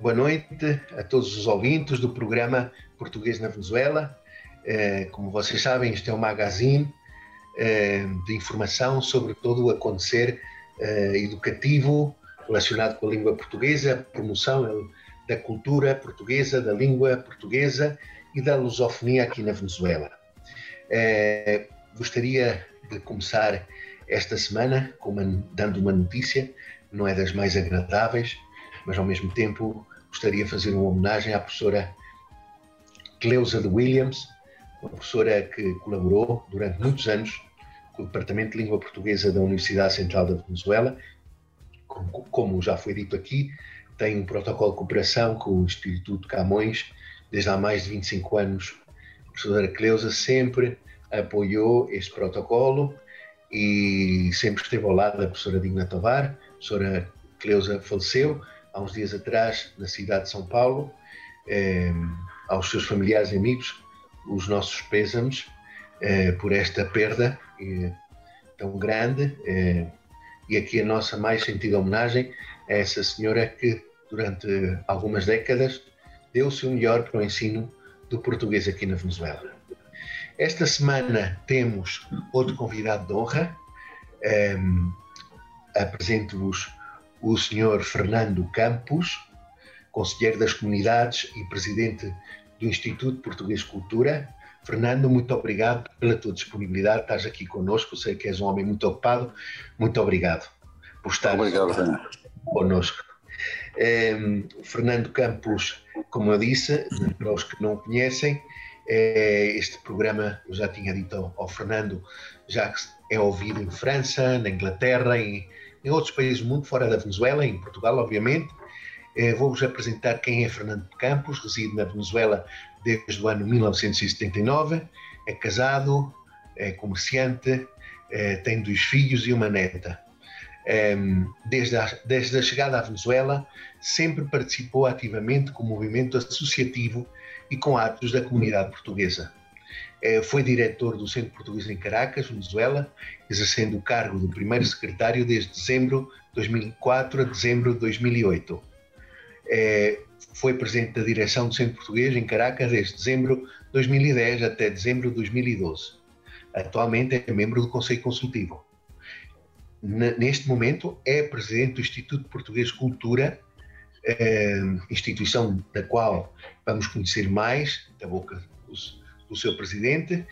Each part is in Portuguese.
boa noite a todos os ouvintes do programa Português na Venezuela. Eh, como vocês sabem, este é um magazine eh, de informação sobre todo o acontecer eh, educativo relacionado com a língua portuguesa, promoção da cultura portuguesa, da língua portuguesa e da lusofonia aqui na Venezuela. Gostaria de começar esta semana dando uma notícia, não é das mais agradáveis, mas ao mesmo tempo gostaria de fazer uma homenagem à professora Cleusa de Williams, uma professora que colaborou durante muitos anos com o Departamento de Língua Portuguesa da Universidade Central da Venezuela. Como, já foi dito aqui, tem um protocolo de cooperação com o Instituto Camões desde há mais de 25 anos. A professora Cleusa sempre apoiou este protocolo e sempre esteve ao lado da professora Digna Tovar. A professora Cleusa faleceu há uns dias atrás na cidade de São Paulo. Eh, aos seus familiares e amigos os nossos pêsames eh, por esta perda eh, tão grande eh, e aqui a nossa mais sentida homenagem a essa senhora que durante algumas décadas deu o seu melhor para o ensino do português aqui na Venezuela. Esta semana temos outro convidado de honra. Um, Apresento-vos o Sr. Fernando Campos, conselheiro das comunidades e presidente do Instituto Português Cultura. Fernando, muito obrigado pela tua disponibilidade, estás aqui conosco, sei que és um homem muito ocupado, muito obrigado por estar obrigado, conosco. Um, Fernando Campos, como eu disse, para os que não o conhecem, é, este programa, eu já tinha dito ao, ao Fernando, já é ouvido em França, na Inglaterra e em outros países do mundo, fora da Venezuela, em Portugal, obviamente, eh, vou-vos apresentar quem é Fernando Campos, reside na Venezuela desde o ano 1979, é casado, é comerciante, é, tem dois filhos e uma neta. Ehm, desde a, desde a chegada à Venezuela, sempre participou ativamente com o movimento associativo e com atos da comunidade portuguesa. É, foi diretor do Centro Português em Caracas, Venezuela, exercendo o cargo de primeiro secretário desde dezembro de 2004 a dezembro de 2008 é, foi presidente da direção do Centro Português em Caracas desde dezembro de 2010 até dezembro de 2012. Atualmente é membro do Conselho Consultivo. Neste momento é presidente do Instituto Português de Cultura, é, instituição da qual vamos conhecer mais da boca do seu presidente.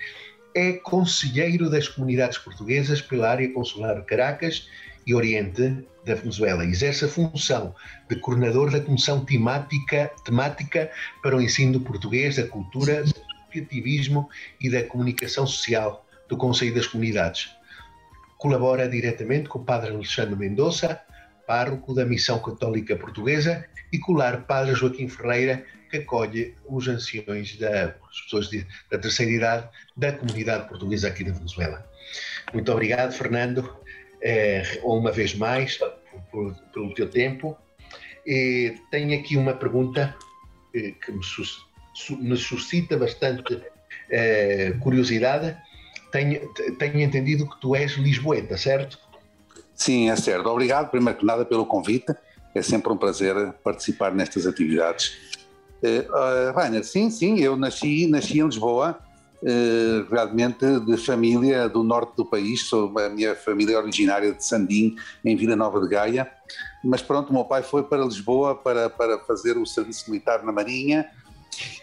É conselheiro das comunidades portuguesas pela área consular de Caracas e Oriente da Venezuela. Exerce a função de coordenador da Comissão temática, temática para o ensino do português, da cultura, do associativismo e da comunicação social do Conselho das Comunidades. Colabora diretamente com o Padre Alexandre Mendonça, pároco da Missão Católica Portuguesa, e com o lar Padre Joaquim Ferreira, que acolhe os anciões das pessoas de, da terceira idade da comunidade portuguesa aqui na Venezuela. Muito obrigado, Fernando é, uma vez mais, por, pelo teu tempo. E tenho aqui uma pergunta eh, que me, sus, me suscita bastante é, curiosidade. Tenho, tenho entendido que tu és lisboeta, certo? Sim, é certo. Obrigado, primeiro que nada, pelo convite. É sempre um prazer participar nestas atividades. Uh, Rainer, sim, sim, eu nasci, nasci em Lisboa, eh, realmente de família do norte do país, sou a minha família é originária de Sandim, em Vila Nova de Gaia, mas pronto, o meu pai foi para Lisboa para, para fazer o serviço militar na Marinha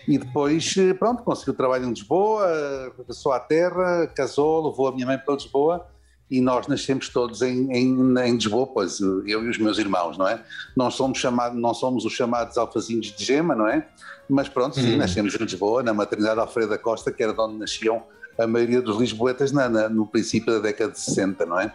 e depois, eh, pronto, conseguiu trabalho em Lisboa, regressou à terra, casou, levou a minha mãe para Lisboa e nós nascemos todos em, em, em, Lisboa, pois eu e os meus irmãos, não é? Não somos, chamados, não somos os chamados alfazinhos de gema, não é? Mas pronto, sim, uhum. nascemos em Lisboa, na maternidade Alfredo da Costa, que era de onde nasciam a maioria dos lisboetas na, na, no princípio da década de 60, não é?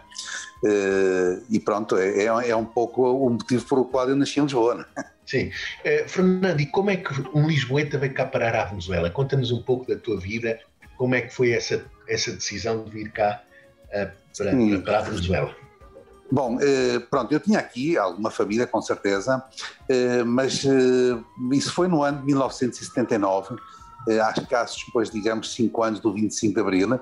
Uh, e pronto, é, é, é, um pouco o motivo por o qual eu nasci em Lisboa. Não é? Sim. Uh, Fernando, e como é que um lisboeta veio cá parar à Venezuela? Conta-nos um pouco da tua vida, como é que foi essa, essa decisão de vir cá uh, para, para, para a Venezuela? Bom, pronto, eu tinha aqui alguma família, com certeza, mas isso foi no ano de 1979 eh, há escassos, depois, digamos, cinco anos do 25 de Abril,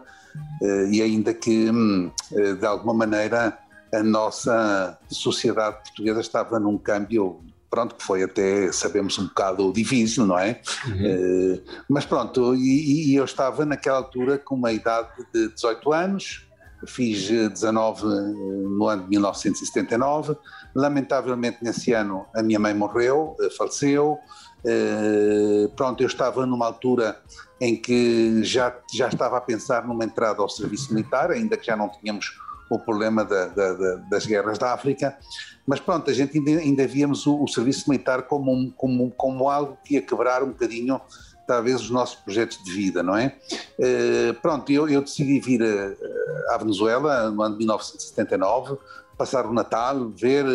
eh, e ainda que, hum, eh, de alguma maneira, a nossa sociedade portuguesa estava num câmbio, pronto, que foi até, sabemos, um bocado difícil, não é? Uhum. Mas pronto, e, e eu estava naquela altura com uma idade de 18 anos, fiz 19 no ano de 1979. Lamentavelmente, nesse ano, a minha mãe morreu, faleceu. Uh, pronto, eu estava numa altura em que já, já estava a pensar numa entrada ao serviço militar, ainda que já não tínhamos o problema da, da, da, das guerras da África, mas pronto, a gente ainda, ainda víamos o, o, serviço militar como, um, como, como algo que ia quebrar um bocadinho, talvez, os nossos projetos de vida, não é? Uh, pronto, eu, eu decidi vir a, à Venezuela no ano de 1979, passar o Natal, ver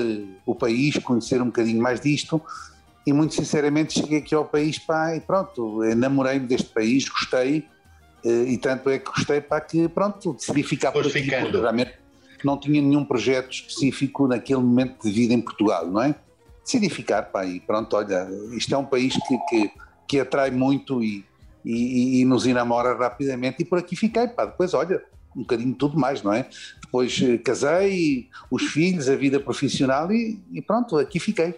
o país, conhecer um bocadinho mais disto, e muito sinceramente cheguei aqui ao país pá, e pronto, namorei-me deste país, gostei eh, e tanto é que gostei para que pronto, decidi ficar por aqui, porque realmente não tinha nenhum projeto específico naquele momento de vida em Portugal, não é? Decidi ficar pá, e pronto, olha, isto é um país que, que, que atrai muito e, e, e, nos enamora rapidamente e por aqui fiquei, pá, depois olha, um bocadinho tudo mais, não é? Depois eh, casei, os filhos, a vida profissional e, e pronto, aqui fiquei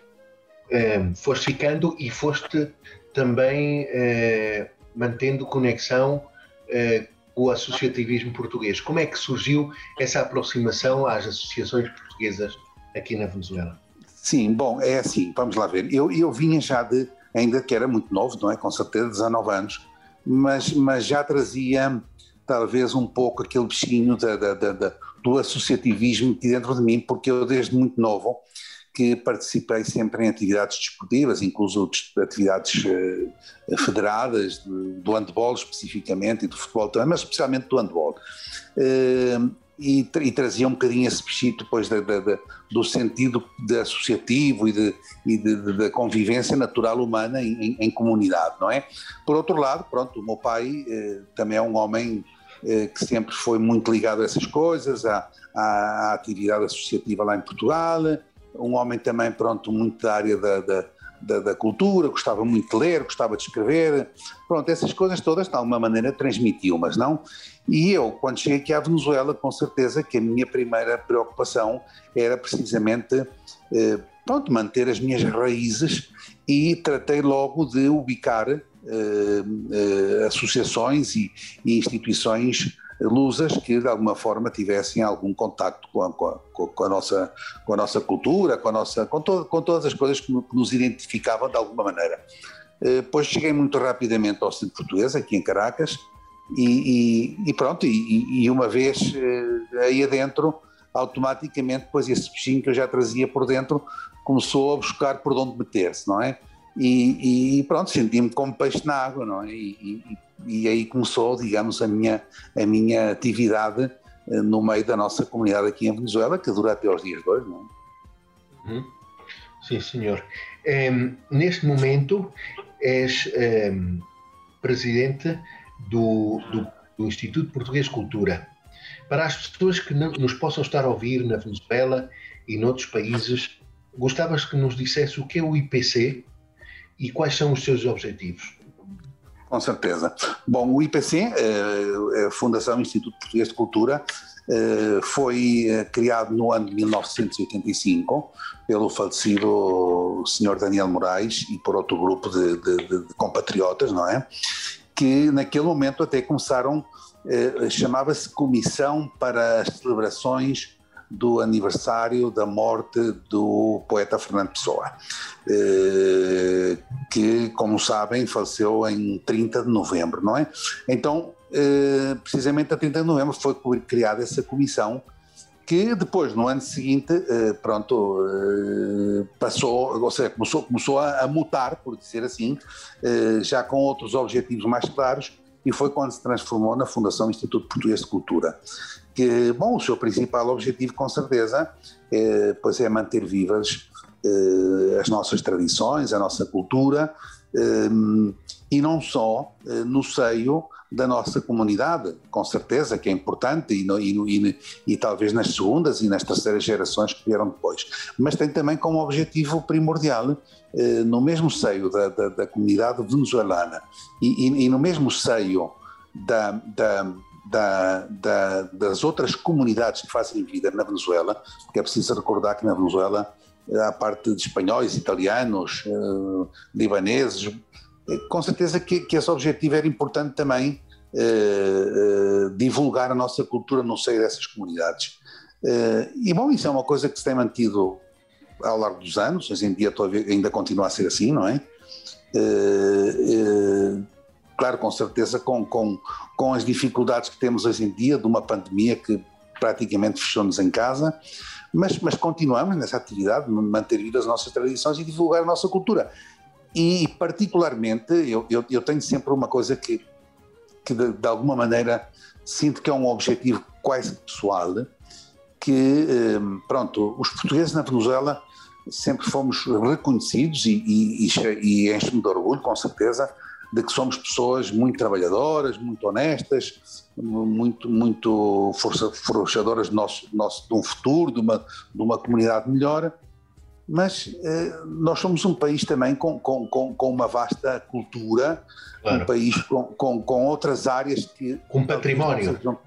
eh, foste ficando e foste também eh, mantendo conexão eh, com o associativismo português. Como é que surgiu essa aproximação às associações portuguesas aqui na Venezuela? Sim, bom, é assim, vamos lá ver. Eu, eu vinha já de, ainda que era muito novo, não é? Com certeza, 19 anos, mas, mas já trazia talvez um pouco aquele bichinho da, da, da, do associativismo aqui dentro de mim, porque eu desde muito novo que participei sempre em atividades desportivas, incluso atividades uh, federadas, de, do handball especificamente e do futebol também, mas especialmente do handball. E, e, trazia um bocadinho esse bichito depois do sentido de associativo e, de, e de, da convivência natural humana em, em, comunidade, não é? Por outro lado, pronto, o meu pai eh, também é um homem eh, que sempre foi muito ligado a essas coisas, à, à, atividade associativa lá em Portugal, um homem também, pronto, muito da área da, da, da, cultura, gostava muito de ler, gostava de escrever, pronto, essas coisas todas de alguma maneira transmitiu, mas não. E eu, quando cheguei aqui à Venezuela, com certeza que a minha primeira preocupação era precisamente, eh, pronto, manter as minhas raízes e tratei logo de ubicar eh, eh, associações e, e instituições lusas que de alguma forma tivessem algum contacto com a, com a, com a nossa, com a nossa cultura, com, a nossa, com, com todas as coisas que, nos identificavam de alguma maneira. Depois eh, cheguei muito rapidamente ao Centro Português, aqui em Caracas, e, e, e pronto, e, e, uma vez eh, aí adentro, automaticamente, depois esse bichinho que eu já trazia por dentro começou a buscar por onde meter-se, não é? E, pronto, senti-me como peixe na água, não é? E, e aí começou, digamos, a minha, a minha atividade eh, no meio da nossa comunidade aqui em Venezuela, que dura até aos dias de hoje. Não é? Uhum. Sim, senhor. Um, neste momento és um, presidente do, do, do, Instituto Português de Cultura. Para as pessoas que não, nos possam estar a ouvir na Venezuela e noutros países, gostavas que nos dissesse o que é o IPC e quais são os seus objetivos? Com certeza. Bom, o IPC, eh, a Fundação Instituto Português de Cultura, eh, foi eh, criado no ano de 1985 pelo falecido Sr. Daniel Moraes e por outro grupo de, de, de compatriotas, não é? Que naquele momento até começaram, chamava-se Comissão para as Celebrações do aniversário da morte do poeta Fernando Pessoa, eh, que, como sabem, faleceu em 30 de novembro, não é? Então, eh, precisamente a 30 de novembro foi criada essa comissão que depois, no ano seguinte, eh, pronto, passou, ou seja, começou, começou a, mutar, por dizer assim, já com outros objetivos mais claros, e foi quando se transformou na Fundação Instituto Português de Cultura. Que, bom, o seu principal objetivo, com certeza, é, pois é manter vivas eh, as nossas tradições, a nossa cultura, eh, e não só eh, no seio da nossa comunidade, com certeza que é importante, e, no, e, e, e, talvez nas segundas e nas terceiras gerações que vieram depois, mas tem também como objetivo primordial, eh, no mesmo seio da, da, da comunidade venezuelana e, no mesmo seio da, da, da, das outras comunidades que fazem vida na Venezuela, porque é preciso recordar que na Venezuela há parte de espanhóis, italianos, eh, libaneses, com certeza que, que esse objetivo era importante também eh, eh, divulgar a nossa cultura no seio dessas comunidades. Eh, e bom, isso é uma coisa que se tem mantido ao longo dos anos, hoje em dia ainda continua a ser assim, não é? Claro, com certeza, com, com, com as dificuldades que temos hoje em dia de uma pandemia que praticamente fechou-nos em casa, mas, mas continuamos nessa atividade de manter vivas as nossas tradições e divulgar a nossa cultura. E, particularmente, eu, eu, eu tenho sempre uma coisa que, que de, de, alguma maneira, sinto que é um objetivo quase pessoal, que, eh, pronto, os portugueses na Venezuela sempre fomos reconhecidos e, e, e, e enche-me de orgulho, com certeza, de que somos pessoas muito trabalhadoras, muito honestas, muito, muito forçadoras do nosso, nosso, de um futuro, de uma, de uma comunidade melhor mas eh, nós somos um país também com, com, com, com uma vasta cultura, claro. um país com, com, com outras áreas que. Com património.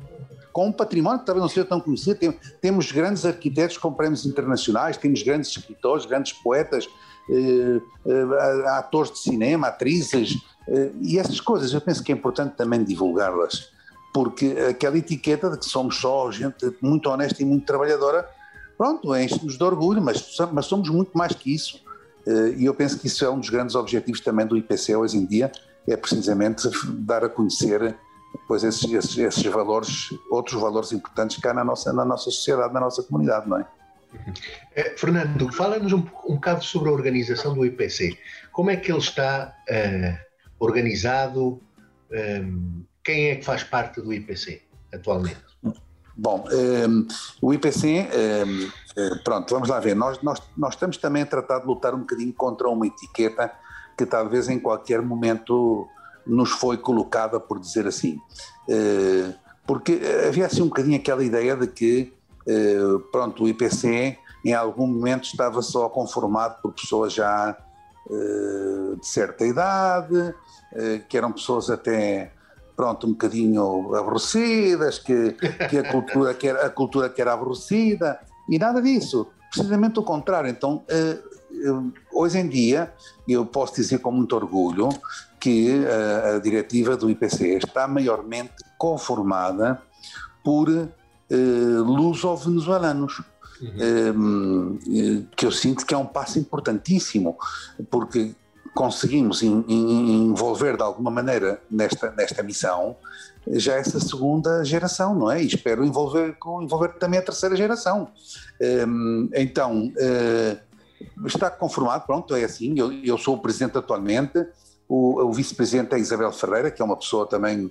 com um património que talvez não seja tão conhecido. Tem, temos grandes arquitetos com prémios internacionais, temos grandes escritores, grandes poetas, eh, eh, atores de cinema, atrizes, e essas coisas eu penso que é importante também divulgá-las, porque aquela etiqueta de que somos só gente muito honesta e muito trabalhadora pronto, enche-nos de orgulho, mas, mas somos muito mais que isso. Eh, e eu penso que isso é um dos grandes objetivos também do IPC hoje em dia, é precisamente dar a conhecer pois esses, esses, esses valores, outros valores importantes há na nossa, na nossa sociedade, na nossa comunidade, não é? Eh, Fernando, fala-nos um, um bocado sobre a organização do IPC. Como é que ele está uh, organizado? Um, quem é que faz parte do IPC atualmente? Bom, um, ehm, o IPC, um, ehm, eh, pronto, vamos lá ver. Nós, nós, nós estamos também a tratar de lutar um bocadinho contra uma etiqueta que talvez em qualquer momento nos foi colocada, por dizer assim. Uh, porque havia assim um bocadinho aquela ideia de que, uh, pronto, o IPC em algum momento estava só conformado por pessoas já uh, de certa idade, que eram pessoas até pronto, um bocadinho aborrecidas, que, que, a, cultura que era, a cultura que era aborrecida, e nada disso, precisamente o contrário. Então, eh, hoje em dia, eu posso dizer com muito orgulho que a, a diretiva do IPC está maiormente conformada por eh, luso-venezuelanos. Uhum. Eh, que eu sinto que é um passo importantíssimo, porque conseguimos in, in, envolver de alguma maneira nesta, nesta missão já essa segunda geração, não é? E espero envolver, envolver também a terceira geração. Um, então, uh, está conformado, pronto, é assim, eu, eu sou o presidente atualmente, o, o vice-presidente é Isabel Ferreira, que é uma pessoa também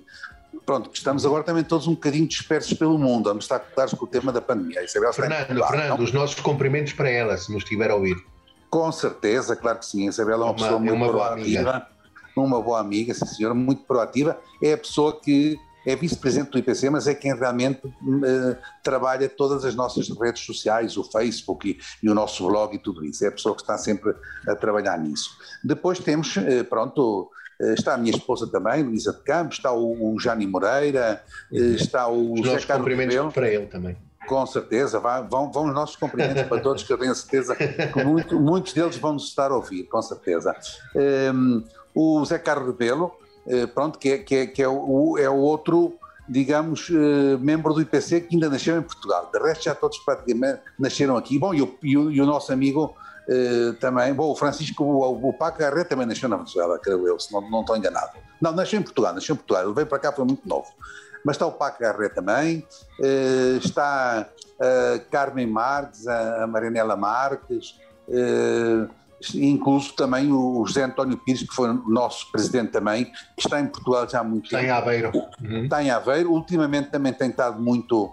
pronto, estamos agora também todos um bocadinho dispersos pelo mundo, vamos estar a com o tema da pandemia. Isabel Fernando, Fernando, os nossos cumprimentos para ela, se nos estiver a ouvir. Com certeza, claro que sim. A Isabela é uma, uma pessoa muito é uma proativa, uma boa amiga, sim senhora, muito proativa. É a pessoa que é vice-presidente do IPC, mas é quem realmente uh, trabalha todas as nossas redes sociais, o Facebook e, e, o nosso blog e tudo isso. É a pessoa que está sempre a trabalhar nisso. Depois temos, uh, pronto, uh, está a minha esposa também, Luísa de Campos, está o, o Jani Moreira, uhum. está o Os José Carlos Rebelo. para ele também. Com certeza, vão, vão os nossos cumprimentos para todos, que eu tenho certeza que muito, muitos deles vão nos estar a ouvir, com certeza. Um, ehm, o Zé Carlos Rebelo, uh, pronto, que, é, que, é, que é, o, é o outro, digamos, uh, membro do IPC que ainda nasceu em Portugal. De resto, já todos praticamente nasceram aqui. Bom, e o, e o, e o nosso amigo uh, também, bom, o Francisco, o, o Paco Garret também nasceu na Venezuela, creio eu, se não, não estou enganado. Não, nasceu em Portugal, nasceu em Portugal. Ele veio para cá, foi muito novo mas está o Paco Garré também, eh, está a Carmen Marques, a Marinela Marques, eh, incluso também o José António Pires, que foi o nosso presidente também, que está em Portugal já há muito tempo. Está em Aveiro. Uhum. Está em Aveiro. Ultimamente também tem estado muito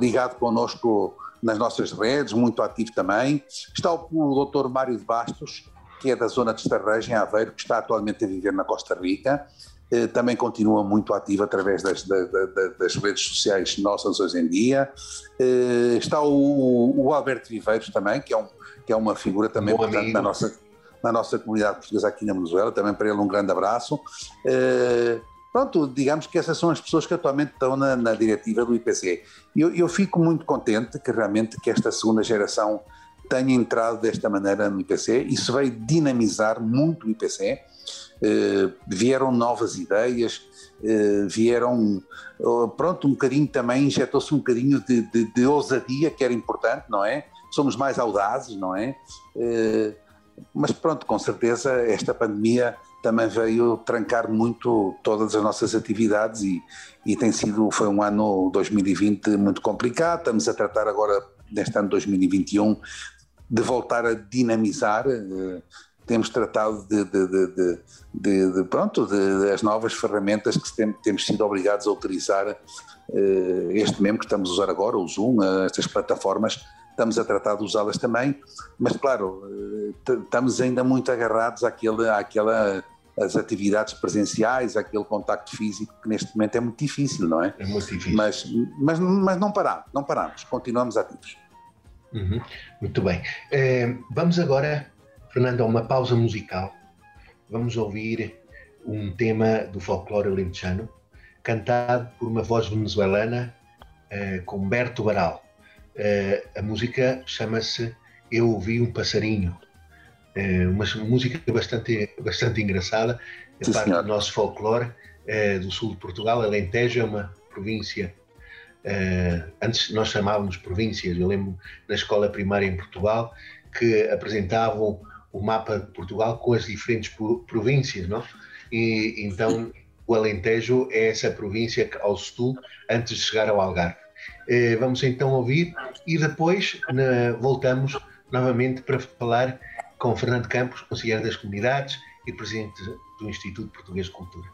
ligado connosco nas nossas redes, muito ativo também. Está o, o doutor Mário de Bastos, que é da zona de Estarreja, em Aveiro, que está atualmente a viver na Costa Rica. Uh, também continua muito ativo através das, das, das, redes sociais nossas hoje em dia. Uh, está o, o Alberto Viveiros também, que é um que é uma figura também importante na nossa, na nossa comunidade portuguesa aqui na Venezuela. Também para ele um grande abraço. Uh, pronto, digamos que essas são as pessoas que atualmente estão na, na diretiva do IPC. Eu, eu, fico muito contente que realmente que esta segunda geração tenha entrado desta maneira no IPC. Isso vai dinamizar muito o IPC. Eh, vieram novas ideias, uh, vieram, uh, pronto, um bocadinho também, injetou-se um bocadinho de, de, de ousadia, que era importante, não é? somos mais audazes, não é? Eh, mas pronto, com certeza esta pandemia também veio trancar muito todas as nossas atividades e, e tem sido, foi um ano 2020 muito complicado, estamos a tratar agora, neste ano 2021, de voltar a dinamizar, eh, temos tratado de, de, de, de, pronto, de, as novas ferramentas que tem, temos sido obrigados a utilizar, eh, este mesmo que estamos a usar agora, o Zoom, estas plataformas, estamos a tratar de usá-las também, mas claro, eh, estamos ainda muito agarrados àquele, àquela, às atividades presenciais, àquele contacto físico que neste momento é muito difícil, não é? É muito difícil. Mas, mas, mas não paramos, não paramos, continuamos ativos. Uhum. Muito bem. Eh, vamos agora, Fernando, a uma pausa musical. Vamos ouvir um tema do folclore alentejano, cantado por uma voz venezuelana, eh, com Berto Baral. Uh, a música chama-se Eu Ouvi um Passarinho. Uh, uma música bastante, bastante engraçada, é parte do nosso folclore uh, do sul de Portugal. Alentejo é uma província. antes nós chamávamos províncias. Eu lembro na escola primária em Portugal que apresentavam o mapa de Portugal com as diferentes províncias, não? E então o Alentejo é essa província ao sul antes de chegar ao Algarve. Eh, vamos então ouvir e depois voltamos novamente para falar com Fernando Campos, conselheiro das comunidades e presidente do Instituto Português de Cultura.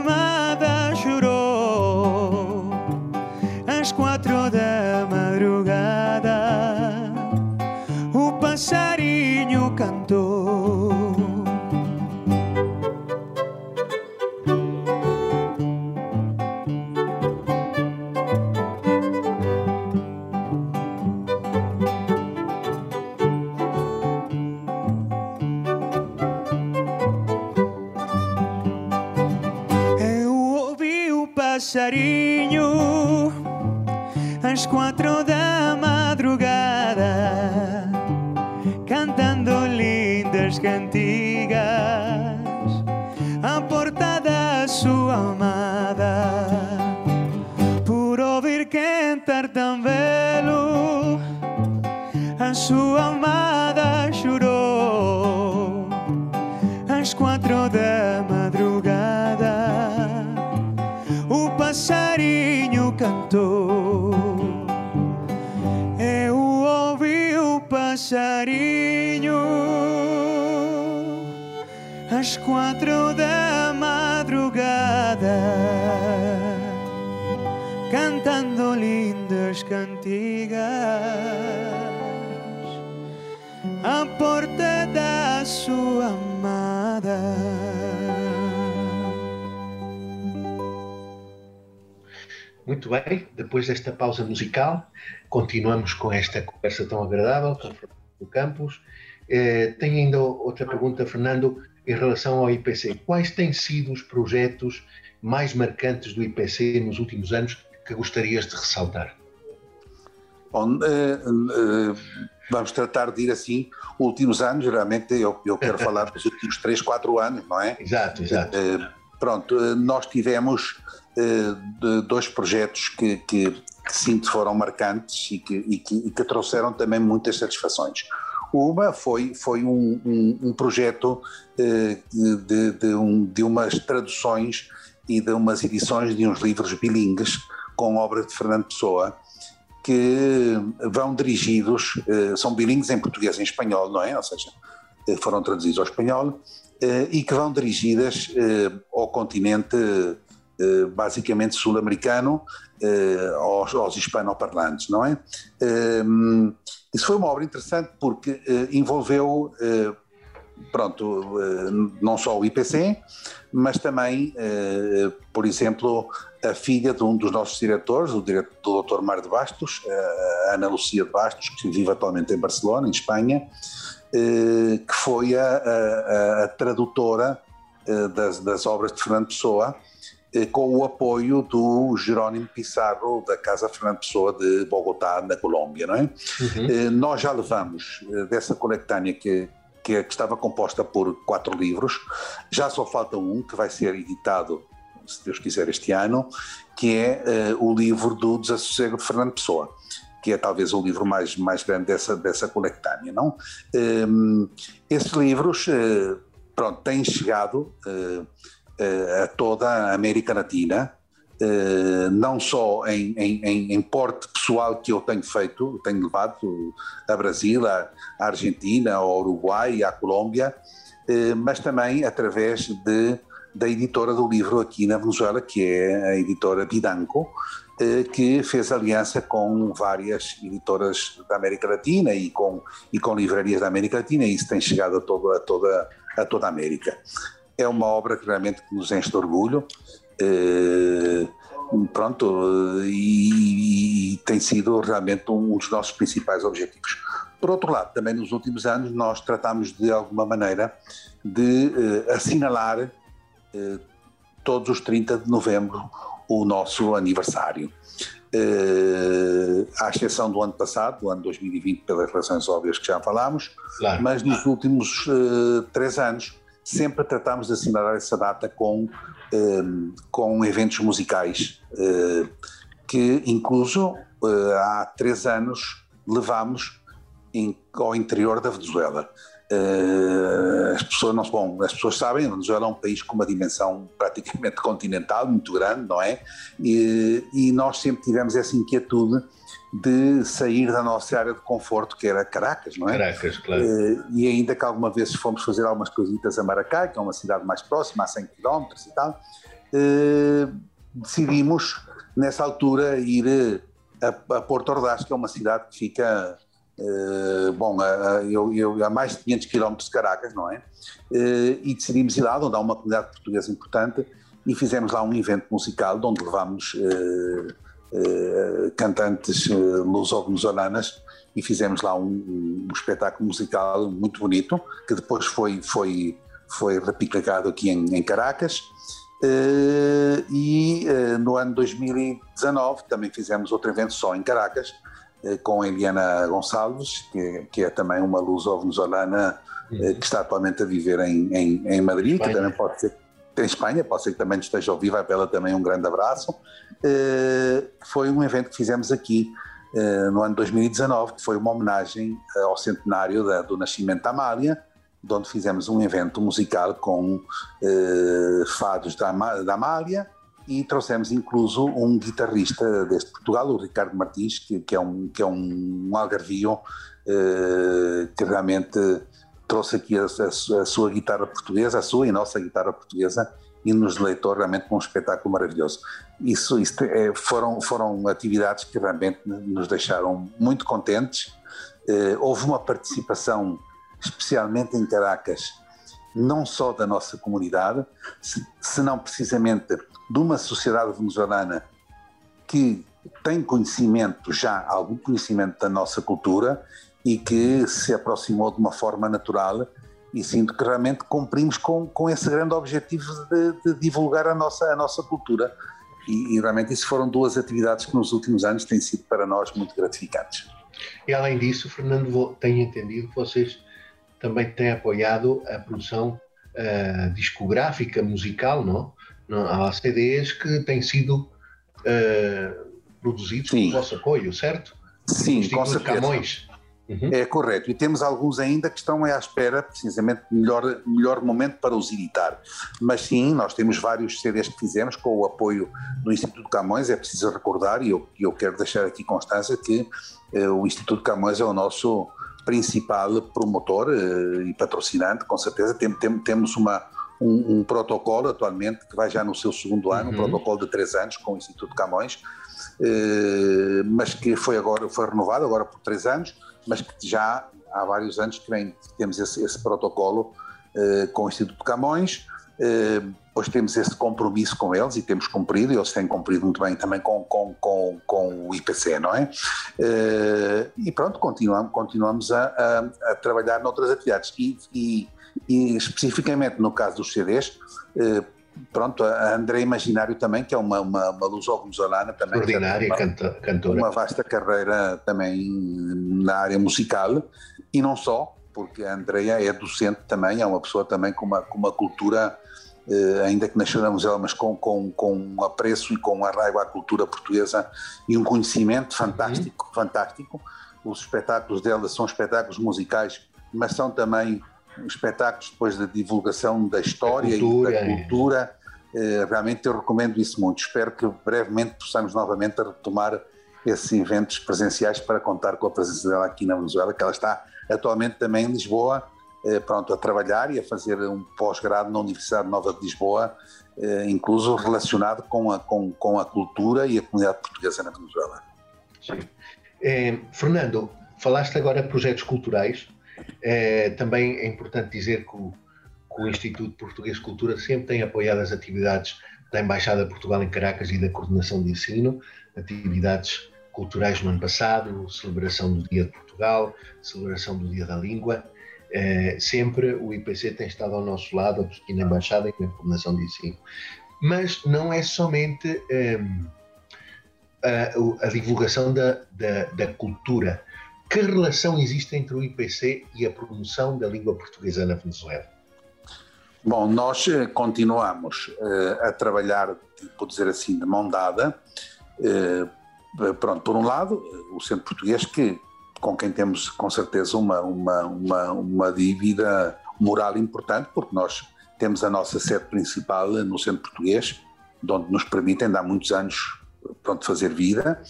lindas cantigas à porta da sua amada. Muito bem, depois desta pausa musical, continuamos com esta conversa tão agradável com o Fernando Campos. Eh, tenho ainda outra pergunta, Fernando, em relação ao IPC. Quais têm sido os projetos mais marcantes do IPC nos últimos anos que gostarias de ressaltar? Bom, eh, eh, vamos tratar de ir assim, últimos anos, geralmente eu, eu quero falar dos últimos 3, 4 anos, não é? Exato, exato. Eh, pronto, eh, nós tivemos dois projetos que, que, que sim foram marcantes e que, e, que, e que trouxeram também muitas satisfações. Uma foi, foi um, um, um projeto de, de, um, de umas traduções e de umas edições de uns livros bilingues com obras de Fernando Pessoa, que vão dirigidos, eh, são bilingues em português e em espanhol, não é? Ou seja, eh, foram traduzidos ao espanhol eh, e que vão dirigidas ao continente basicamente sul-americano, aos, aos hispanoparlantes, não é? Isso foi uma obra interessante porque envolveu, pronto, não só o IPC, mas também, por exemplo, a filha de um dos nossos diretores, o diretor, do Dr. Mário de Bastos, eh, Ana Lucia de Bastos, que vive atualmente em Barcelona, em Espanha, eh, que foi a, a- a tradutora eh, das, das obras de Fernando Pessoa, com o apoio do Jerónimo Pissarro, da Casa Fernando Pessoa de Bogotá, na Colômbia, não é? Uhum. Nós já levamos dessa coletânea que, que, é- que estava composta por quatro livros, já só falta um que vai ser editado, se Deus quiser, este ano, que é eh, o livro do Desassossego de Fernando Pessoa, que é talvez o livro mais, mais grande dessa, dessa coletânea, não? Ehm, esses livros, eh, pronto, têm chegado eh, a toda a América Latina, eh, não só em, em, em, porte pessoal que eu tenho feito, tenho levado a Brasil, a, Argentina, ao Uruguai, à Colômbia, mas também através de, da editora do livro aqui na Venezuela, que é a editora Bidanco, eh, que fez aliança com várias editoras da América Latina e com, e com livrarias da América Latina, e isso tem chegado a, todo, a, toda, a toda a América. É uma obra que realmente nos enche de orgulho. eh, pronto, e, e tem sido realmente um dos nossos principais objetivos. Por outro lado, também nos últimos anos nós tratamos de alguma maneira de eh, assinalar eh, todos os 30 de novembro o nosso aniversário. Eh, à exceção do ano passado, do ano 2020, pelas razões óbvias que já falámos, Claro. mas nos últimos eh, três anos sempre tratámos de assinalar essa data com, com eventos musicais, que incluso há três anos levámos em- ao interior da Venezuela. Eh, as pessoas não bom, as pessoas sabem, a Venezuela é um país com uma dimensão praticamente continental, muito grande, não é? E, e nós sempre tivemos essa inquietude de sair da nossa área de conforto, que era Caracas, não é? Caracas, claro. Eh, e ainda que alguma vez fomos fazer algumas coisitas a Maracá, que é uma cidade mais próxima, a 100 km e tal, eh, decidimos nessa altura ir a, a Porto Ordaz, que é uma cidade que fica, eh, bom, a, a- eu, eu- a mais de 500 km de Caracas, não é? Eh, e decidimos ir lá, onde há uma comunidade portuguesa importante, e fizemos lá um evento musical, onde levámos eh, eh, cantantes eh, luso-venezolanas e fizemos lá um, um espetáculo musical muito bonito, que depois foi, foi, foi replicado aqui em, em Caracas. Uh, e uh, no ano 2019 também fizemos outro evento só em Caracas, uh, com a Eliana Gonçalves, que, que, é também uma luso-venezuelana uhum. que está atualmente a viver em, em, em Madrid, Espanha. que também pode ser em Espanha, pode ser que também esteja ao vivo, a ela também um grande abraço. foi um evento que fizemos aqui no ano 2019, que foi uma homenagem ao centenário da, do nascimento da Amália, de onde fizemos um evento musical com eh, fados da, da Amália e trouxemos incluso um guitarrista deste Portugal, o Ricardo Martins, que, que é, um, que é um algarvio eh, que realmente trouxe aqui a, a, a, sua guitarra portuguesa, a sua e nossa guitarra portuguesa, e nos deleitou realmente com um espetáculo maravilhoso. Isso, isso é, foram, foram atividades que realmente nos deixaram muito contentes. Eh, houve uma participação especialmente em Caracas, não só da nossa comunidade, senão precisamente de uma sociedade venezuelana que tem conhecimento, já algum conhecimento da nossa cultura e que se aproximou de uma forma natural e sinto que realmente cumprimos com, com esse grande objetivo de, de divulgar a nossa, a nossa cultura. E, e, realmente isso foram duas atividades que nos últimos anos têm sido para nós muito gratificantes. E além disso, Fernando, tenho entendido que vocês também tem apoiado a produção uh, discográfica musical, não? não? Há CDs que têm sido uh, produzidos Sim. com o vosso apoio, certo? Sim, com certeza. Camões. Uhum. É correto. E temos alguns ainda que estão à espera, precisamente, melhor, melhor momento para os editar. Mas sim, nós temos vários CDs que fizemos com o apoio do Instituto Camões. É preciso recordar, e eu, eu quero deixar aqui constância, que eh, o Instituto Camões é o nosso principal promotor eh, e patrocinante, com certeza. Tem, tem, temos uma, um, um, protocolo atualmente que vai já no seu segundo ano, uhum. um protocolo de três anos com o Instituto Camões, eh, mas que foi agora foi renovado agora por três anos, mas que já há vários anos que vem, temos esse, esse protocolo eh, com o Instituto Camões. Depois temos esse compromisso com eles e temos cumprido, e eles têm cumprido muito bem também com, com, com, com o IPC, não é? Eh, e pronto, continuamos, continuamos a, a, a trabalhar noutras atividades. E, e, e, especificamente no caso dos CDs, eh, pronto, a André Imaginário também, que é uma, uma, uma luso-venezuelana também. Extraordinária uma, cantora. Uma vasta carreira também na área musical, e não só, porque a Andrea é docente também, é uma pessoa também com uma, com uma cultura ainda que nasceu na Museu, mas com, com, com um apreço e com um arraigo à cultura portuguesa e um conhecimento fantástico, uhum. fantástico. Os espetáculos dela são espetáculos musicais, mas são também espetáculos depois da divulgação da história cultura, e da cultura. É. Realmente eu recomendo isso muito. Espero que brevemente possamos novamente retomar esses eventos presenciais para contar com a presença dela aqui na Venezuela, que ela está atualmente também em Lisboa, eh, pronto, a trabalhar e a fazer um pós-grado na Universidade Nova de Lisboa, eh, incluso relacionado com a, com, com a cultura e a comunidade portuguesa na Venezuela. Sim. Eh, Fernando, falaste agora de projetos culturais. também é importante dizer que o, que o Instituto Português de Cultura sempre tem apoiado as atividades da Embaixada de Portugal em Caracas e da Coordenação de Ensino, atividades culturais no ano passado, celebração do Dia de Portugal, celebração do Dia da Língua. É, sempre o IPC tem estado ao nosso lado, aqui na Embaixada e na Coordenação de Ensino. Mas não é somente ehm, a, a, divulgação da, da, da, cultura. Que relação existe entre o IPC e a promoção da língua portuguesa na Venezuela? Bom, nós eh, continuamos uh, a trabalhar, por dizer assim, de mão dada. Pronto, por um lado, o Centro Português que com quem temos com certeza uma, uma, uma, uma dívida moral importante, porque nós temos a nossa sede principal no centro português, onde nos permitem, há muitos anos, pronto, fazer vida.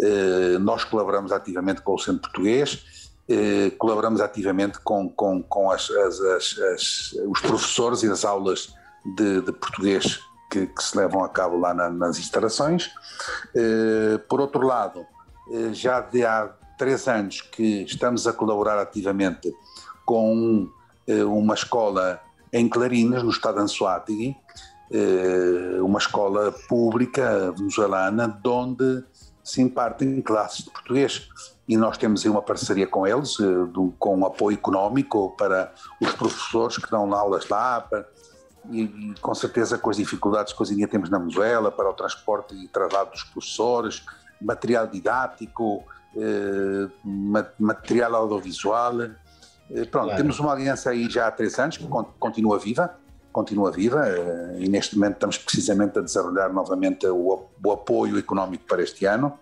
Eh, nós colaboramos ativamente com o centro português, eh, colaboramos ativamente com, com, com as, as, as, os professores e as aulas de, de português que, que, se levam a cabo lá na, nas instalações. Eh, por outro lado, já de há três anos que estamos a colaborar ativamente com eh, uma escola em Clarinas, no estado de Anzoátegui, eh, uma escola pública venezuelana, onde se impartem classes de português. E nós temos aí uma parceria com eles, eh, com um apoio económico para os professores que dão aulas lá, e, com certeza com as dificuldades que hoje em dia temos na Venezuela para o transporte e traslado dos professores, material didático, material audiovisual. Eh, pronto, claro. temos uma aliança aí já há três anos que continua viva, continua viva eh, e neste momento estamos precisamente a desenvolver novamente o, o apoio económico para este ano.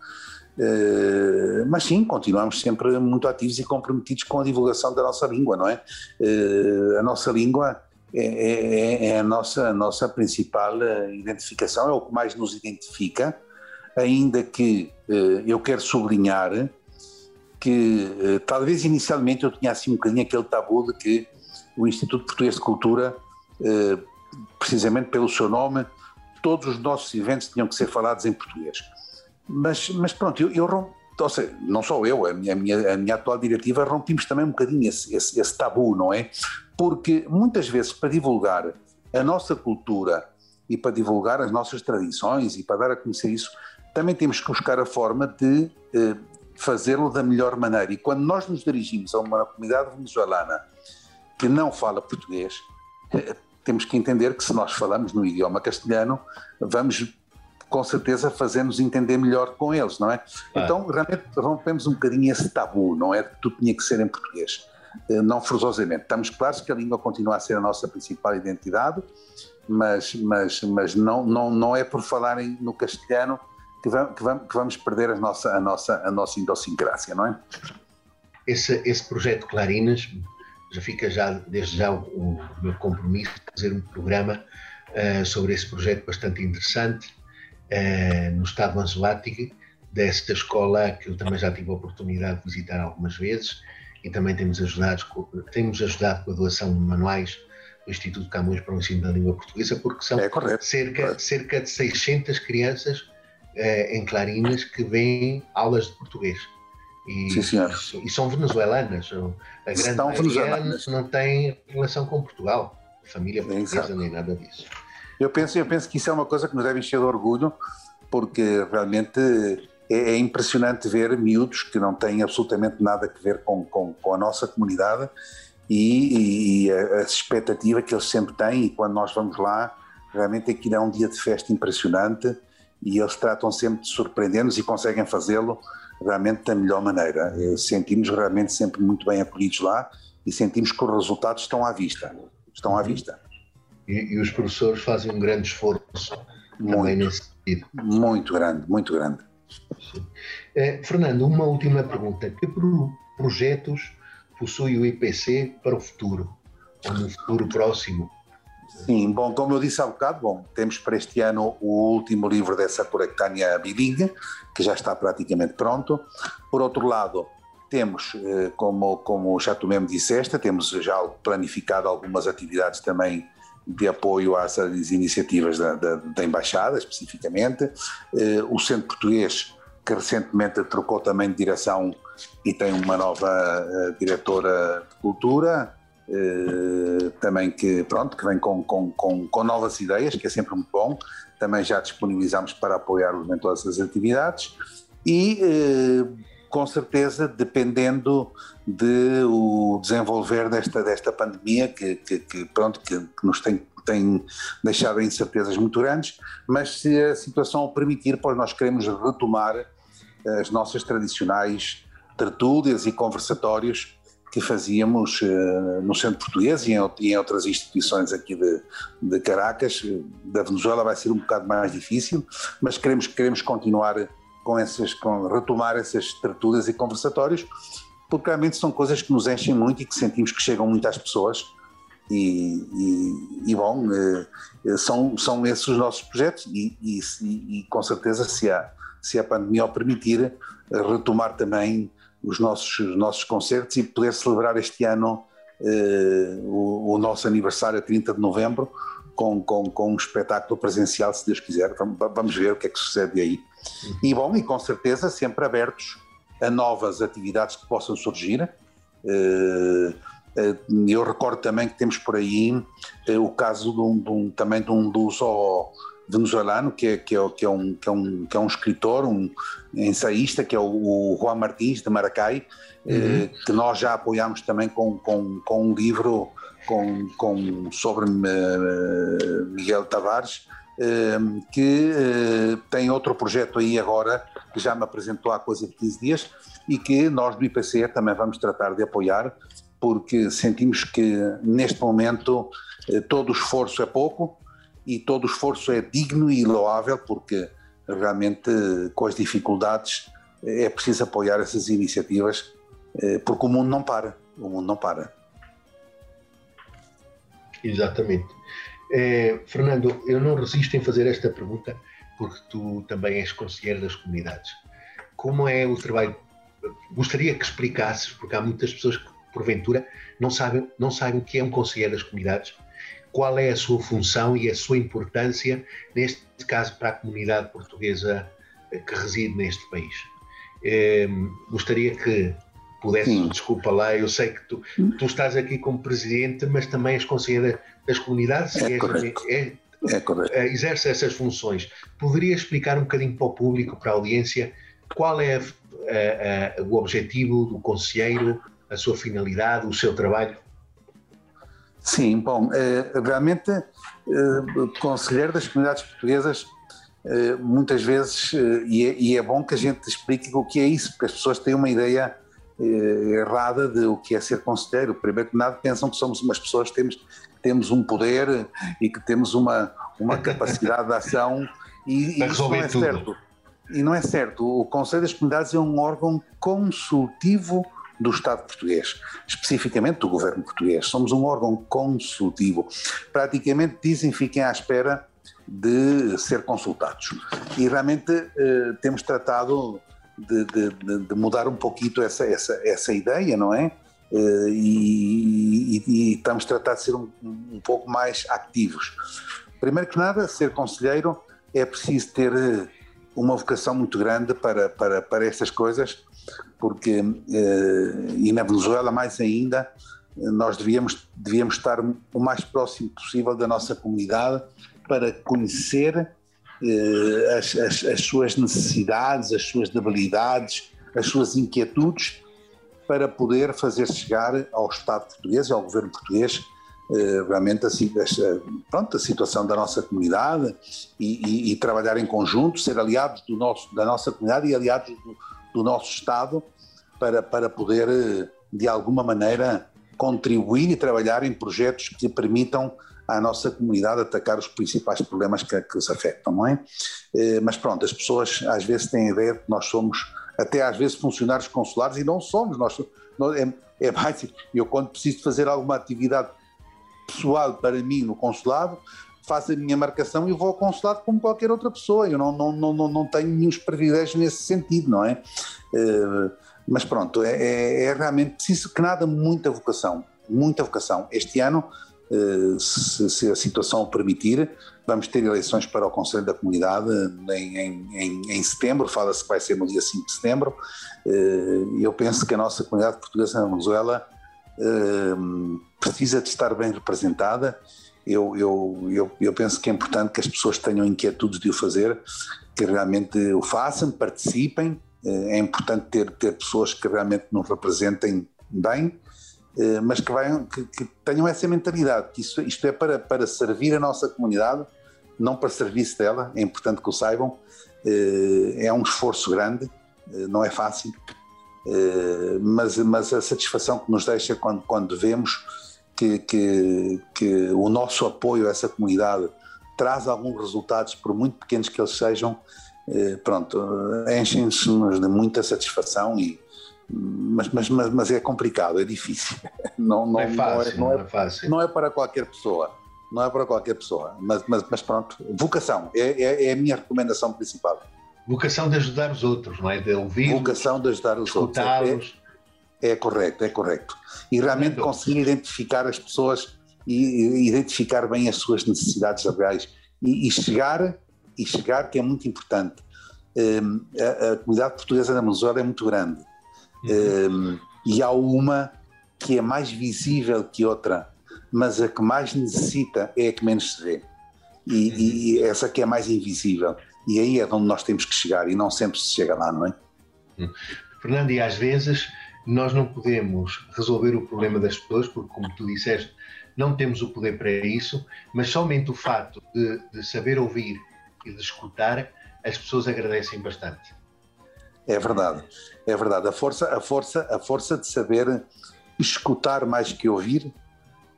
Uh, mas sim, continuamos sempre muito ativos e comprometidos com a divulgação da nossa língua, não é? Uh, a nossa língua é, é, é, a nossa, a nossa principal identificação, é o que mais nos identifica, ainda que uh, eu quero sublinhar que talvez inicialmente eu tinha assim um bocadinho aquele tabu de que o Instituto Português de Cultura, precisamente pelo seu nome, todos os nossos eventos tinham que ser falados em português mas, mas pronto, eu, eu ou seja, não só eu, a minha, a minha, a minha atual diretiva, rompimos também um bocadinho esse, esse, esse tabu, não é? Porque muitas vezes para divulgar a nossa cultura e para divulgar as nossas tradições e para dar a conhecer isso, também temos que buscar a forma de eh, fazê-lo da melhor maneira. E quando nós nos dirigimos a uma comunidade venezuelana que não fala português, eh, temos que entender que se nós falamos no idioma castelhano, vamos com certeza fazer-nos entender melhor com eles, não é? Ah. Então, realmente rompemos um bocadinho esse tabu, não é? Que tudo tinha que ser em português, eh, não forçosamente. Estamos claros que a língua continua a ser a nossa principal identidade, mas, mas, mas não, não, não é por falarem no castelhano que vamos, que vamos, perder a nossa, a, nossa, a nossa idiosincrásia, não é? Esse, esse projeto Clarinas, já fica já, desde já o, o meu compromisso de fazer um programa uh, sobre esse projeto bastante interessante, eh, no estado Anzoático, desta escola que eu também já tive a oportunidade de visitar algumas vezes e também temos ajudado, temos ajudado com a doação de manuais do Instituto Camões para o ensino da língua portuguesa, porque são é cerca, cerca de 600 crianças eh, em Clarinas que vêm aulas de português. E, Sim, e são venezuelanas. A grande Estão maioria não tem relação com Portugal, família portuguesa nem nada disso. Eu penso, eu penso que isso é uma coisa que nos deve encher de orgulho, porque realmente é, é impressionante ver miúdos que não têm absolutamente nada a ver com, com, com a nossa comunidade e, e, a, a expectativa que eles sempre têm. E quando nós vamos lá, realmente aquilo é um dia de festa impressionante e eles tratam sempre de surpreender-nos e conseguem fazê-lo realmente da melhor maneira. Sentimos realmente sempre muito bem acolhidos lá e sentimos que os resultados estão à vista. Estão à uhum. vista e, e os professores fazem um grande esforço muito, também nesse sentido. Muito grande, muito grande. Eh, Fernando, uma última pergunta. Que pro, projetos possui o IPC para o futuro, ou no futuro próximo? Sim, bom, como eu disse há bocado, bom, temos para este ano o último livro dessa coletânea bilingue, que já está praticamente pronto. Por outro lado, temos, eh, como, como já tu mesmo disseste, temos já planificado algumas atividades também de apoio às, iniciativas da, da, da Embaixada, especificamente. Eh, o Centro Português, que recentemente trocou também de direção e tem uma nova uh, diretora de cultura, uh, também que, pronto, que vem com, com, com, com, novas ideias, que é sempre muito bom. Também já disponibilizamos para apoiar em todas as atividades. E uh, com certeza, dependendo de o desenvolver desta, desta pandemia que, que, que pronto, que, que, nos tem, tem deixado incertezas muito grandes, mas se a situação o permitir, pois nós queremos retomar as nossas tradicionais tertúlias e conversatórios que fazíamos uh, no Centro Português e em, outras instituições aqui de, de Caracas. Da Venezuela vai ser um bocado mais difícil, mas queremos, queremos continuar com essas, com retomar essas tertulias e conversatórios, porque realmente são coisas que nos enchem muito e que sentimos que chegam muito às pessoas. E, e, e bom, eh, são, são esses os nossos projetos e, e, e, com certeza se a, se a pandemia o permitir, retomar também os nossos, os nossos concertos e poder celebrar este ano eh, o, o, nosso aniversário a 30 de novembro com, com, com um espetáculo presencial, se Deus quiser. Vamos, ver o que é que sucede aí. E bom, e com certeza sempre abertos a novas atividades que possam surgir. Eh, eu recordo também que temos por aí eh, o caso de um, de um, também de um luso venezuelano que é, que, é, que, é um, que, é um, que é um escritor, um ensaísta, que é o, o Juan Martins de Maracay, uhum. que nós já apoiamos também com, com, com um livro com, com, sobre Miguel Tavares, que tem outro projeto aí agora, que já me apresentou há coisa de 15 dias, e que nós do IPC também vamos tratar de apoiar, porque sentimos que neste momento todo o esforço é pouco e todo o esforço é digno e louável, porque realmente com as dificuldades é preciso apoiar essas iniciativas, porque o mundo não para, o mundo não para. Exatamente. Fernando, eu não resisto em fazer esta pergunta, porque tu também és conselheiro das comunidades. Como é o trabalho? Gostaria que explicasses, porque há muitas pessoas que, porventura, não sabem, não sabem o que é um conselheiro das comunidades, qual é a sua função e a sua importância, neste caso, para a comunidade portuguesa que reside neste país. É, gostaria que pudesse, Sim. desculpa lá, eu sei que tu, hum. tu estás aqui como presidente, mas também és conselheira das comunidades é e correto. É, é. É, exerce essas funções. Poderia explicar um bocadinho para o público, para a audiência, qual é a, a, o objetivo do conselheiro, a sua finalidade, o seu trabalho? Sim, bom, eh, realmente, eh, conselheiro das comunidades portuguesas, eh, muitas vezes, e é bom que a gente explique o que é isso, porque as pessoas têm uma ideia errada de o que é ser conselheiro. Primeiro que nada, pensam que somos umas pessoas que temos, temos um poder e que temos uma, uma capacidade de ação e, e isso não é tudo. certo. E não é certo. O Conselho das Comunidades é um órgão consultivo do Estado português, especificamente do governo português. Somos um órgão consultivo. Praticamente dizem fiquem à espera de ser consultados. E realmente eh, temos tratado de, de, de, mudar um pouquinho essa, essa, essa ideia, não é? Eh, e, e, e, estamos a tratar de ser um, um, pouco mais ativos. Primeiro que nada, ser conselheiro é preciso ter eh, uma vocação muito grande para, para, para estas coisas, porque, eh, e na Venezuela mais ainda, nós devíamos, devíamos estar o mais próximo possível da nossa comunidade para conhecer eh, as, as, as suas necessidades, as suas debilidades, as suas inquietudes, para poder fazer chegar ao Estado português e ao governo português eh, realmente a, pronto, a situação da nossa comunidade e, e, e, trabalhar em conjunto, ser aliados do nosso, da nossa comunidade e aliados do, do nosso Estado para, para poder, eh, de alguma maneira, contribuir e trabalhar em projetos que permitam à nossa comunidade atacar os principais problemas que, que os afetam, não é? Eh, mas pronto, as pessoas às vezes têm a ideia de que nós somos até às vezes funcionários consulares e não somos, nós, nós é, é mais, eu quando preciso fazer alguma atividade pessoal para mim no consulado, faço a minha marcação e vou ao consulado como qualquer outra pessoa, eu não, não, não, não tenho nenhum privilégios nesse sentido, não é? Eh, mas pronto, é, é, é realmente preciso que nada, muita vocação, muita vocação. Este ano eh, se, se, a situação o permitir, vamos ter eleições para o Conselho da Comunidade em, em, em setembro, fala-se que vai ser no dia 5 de setembro. Eh, eu penso que a nossa comunidade portuguesa na Venezuela precisa de estar bem representada. Eu, eu, eu, eu penso que é importante que as pessoas tenham inquietudes de o fazer, que realmente o façam, participem. É importante ter, ter pessoas que realmente nos representem bem eh, mas que, que, que, tenham essa mentalidade, que isto, isto é para, para servir a nossa comunidade, não para serviço dela, é importante que o saibam, eh, é um esforço grande, eh, não é fácil, mas, mas a satisfação que nos deixa quando, quando vemos que, que, que o nosso apoio a essa comunidade traz alguns resultados, por muito pequenos que eles sejam, pronto, enchem-nos de muita satisfação e, mas, mas, mas, mas, é complicado, é difícil. Não, não, é fácil, não, é, não, é, não é, fácil. Não é para qualquer pessoa. Não é para qualquer pessoa. Mas, mas, mas pronto, vocação é, é, é, a minha recomendação principal. Vocação de ajudar os outros, não é? De ouvir. Vocação de ajudar os outros. É, é, correto, é correto. E realmente conseguir identificar as pessoas e identificar bem as suas necessidades reais e, e chegar e chegar que é muito importante. Um, a, a comunidade portuguesa na Venezuela é muito grande um, e há uma que é mais visível que outra, mas a que mais necessita é a que menos se vê. E, e, essa que é mais invisível. E aí é onde nós temos que chegar, e não sempre se chega lá, não é? Hum. Fernando, e às vezes nós não podemos resolver o problema das pessoas, porque, como tu disseste, não temos o poder para isso, mas somente o fato de, de saber ouvir e de escutar, as pessoas agradecem bastante. É verdade, é verdade. A força, a força, a força de saber escutar mais que ouvir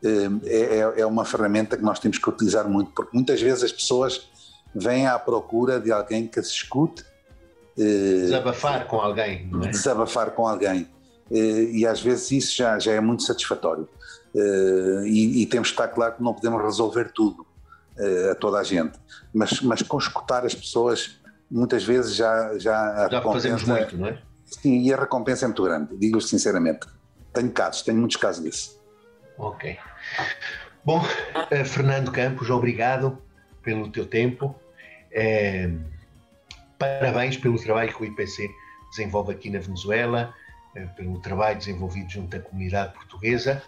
eh, é, é, é uma ferramenta que nós temos que utilizar muito, porque muitas vezes as pessoas vêm à procura de alguém que se escute. Eh, desabafar com alguém, não é? Desabafar com alguém. Eh, e às vezes isso já, já é muito satisfatório. E, e temos que estar claro que não podemos resolver tudo a toda a gente, mas, mas com escutar as pessoas muitas vezes já já, já fazemos muito, não é? Sim, e a recompensa é muito grande, digo sinceramente. Tenho casos, tenho muitos casos disso. Ok. Bom, Fernando Campos, obrigado pelo teu tempo. É, parabéns pelo trabalho que o IPC desenvolve aqui na Venezuela, pelo trabalho desenvolvido junto à comunidade portuguesa.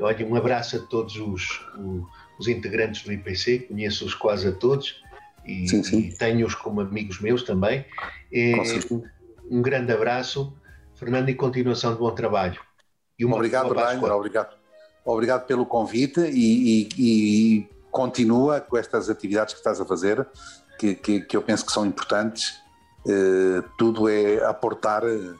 Olha, um abraço a todos os, os integrantes do IPC, conheço-os quase a todos e, e tenho-os como amigos meus também. É, um grande abraço, Fernando, e continuação de bom trabalho. E obrigado, Rainer, obrigado. Obrigado pelo convite e, e, e, continua com estas atividades que estás a fazer, que, que, que eu penso que são importantes. Eh, tudo é aportar eh,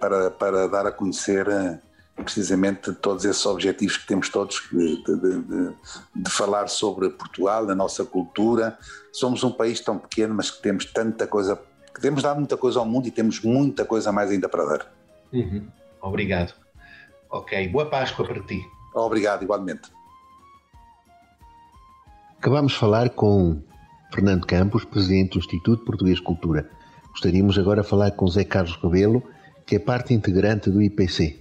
para, para dar a conhecer eh, precisamente todos esses objetivos que temos todos de, de, de, de, falar sobre Portugal, a nossa cultura. Somos um país tão pequeno, mas que temos tanta coisa, que temos dado muita coisa ao mundo e temos muita coisa mais ainda para dar. Uhum. Obrigado. Ok, boa Páscoa para ti. Obrigado, igualmente. Acabamos de falar com Fernando Campos, presidente do Instituto Português de Cultura. Gostaríamos agora de falar com Zé Carlos Cabelo, que é parte integrante do IPC.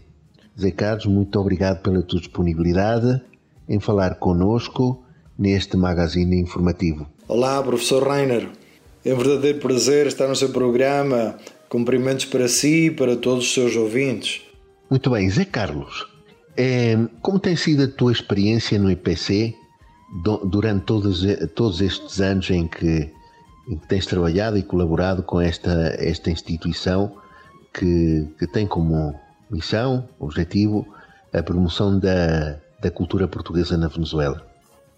Zé Carlos, muito obrigado pela tua disponibilidade em falar conosco neste magazine informativo. Olá, professor Rainer. É um verdadeiro prazer estar no seu programa. Cumprimentos para si e para todos os seus ouvintes. Muito bem, Zé Carlos, é, como tem sido a tua experiência no IPC durante todos, todos estes anos em que, em que tens trabalhado e colaborado com esta, esta instituição que, que tem como missão, objetivo, a promoção da, da cultura portuguesa na Venezuela?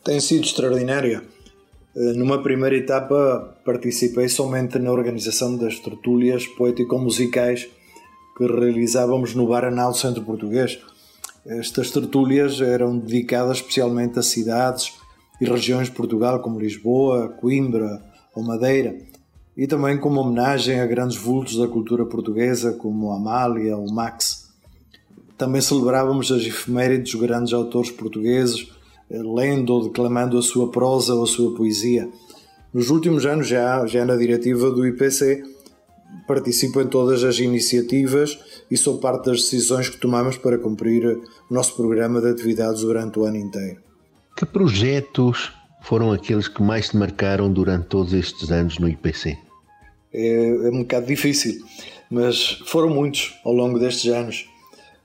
Tem sido extraordinária. Eh, numa primeira etapa participei somente na organização das tertúlias poético-musicais que realizávamos no Baranal Centro Português. Estas tertúlias eram dedicadas especialmente a cidades e regiões de Portugal como Lisboa, Coimbra ou Madeira, e também como homenagem a grandes vultos da cultura portuguesa como Amália ou Max. Também celebrávamos as efemérides dos grandes autores portugueses, lendo ou declamando a sua prosa ou a sua poesia. Nos últimos anos, já, já na diretiva do IPC, participo em todas as iniciativas e sou parte das decisões que tomamos para cumprir o nosso programa de atividades durante o ano inteiro. Que projetos foram aqueles que mais te marcaram durante todos estes anos no IPC? É, é um bocado difícil, mas foram muitos ao longo destes anos.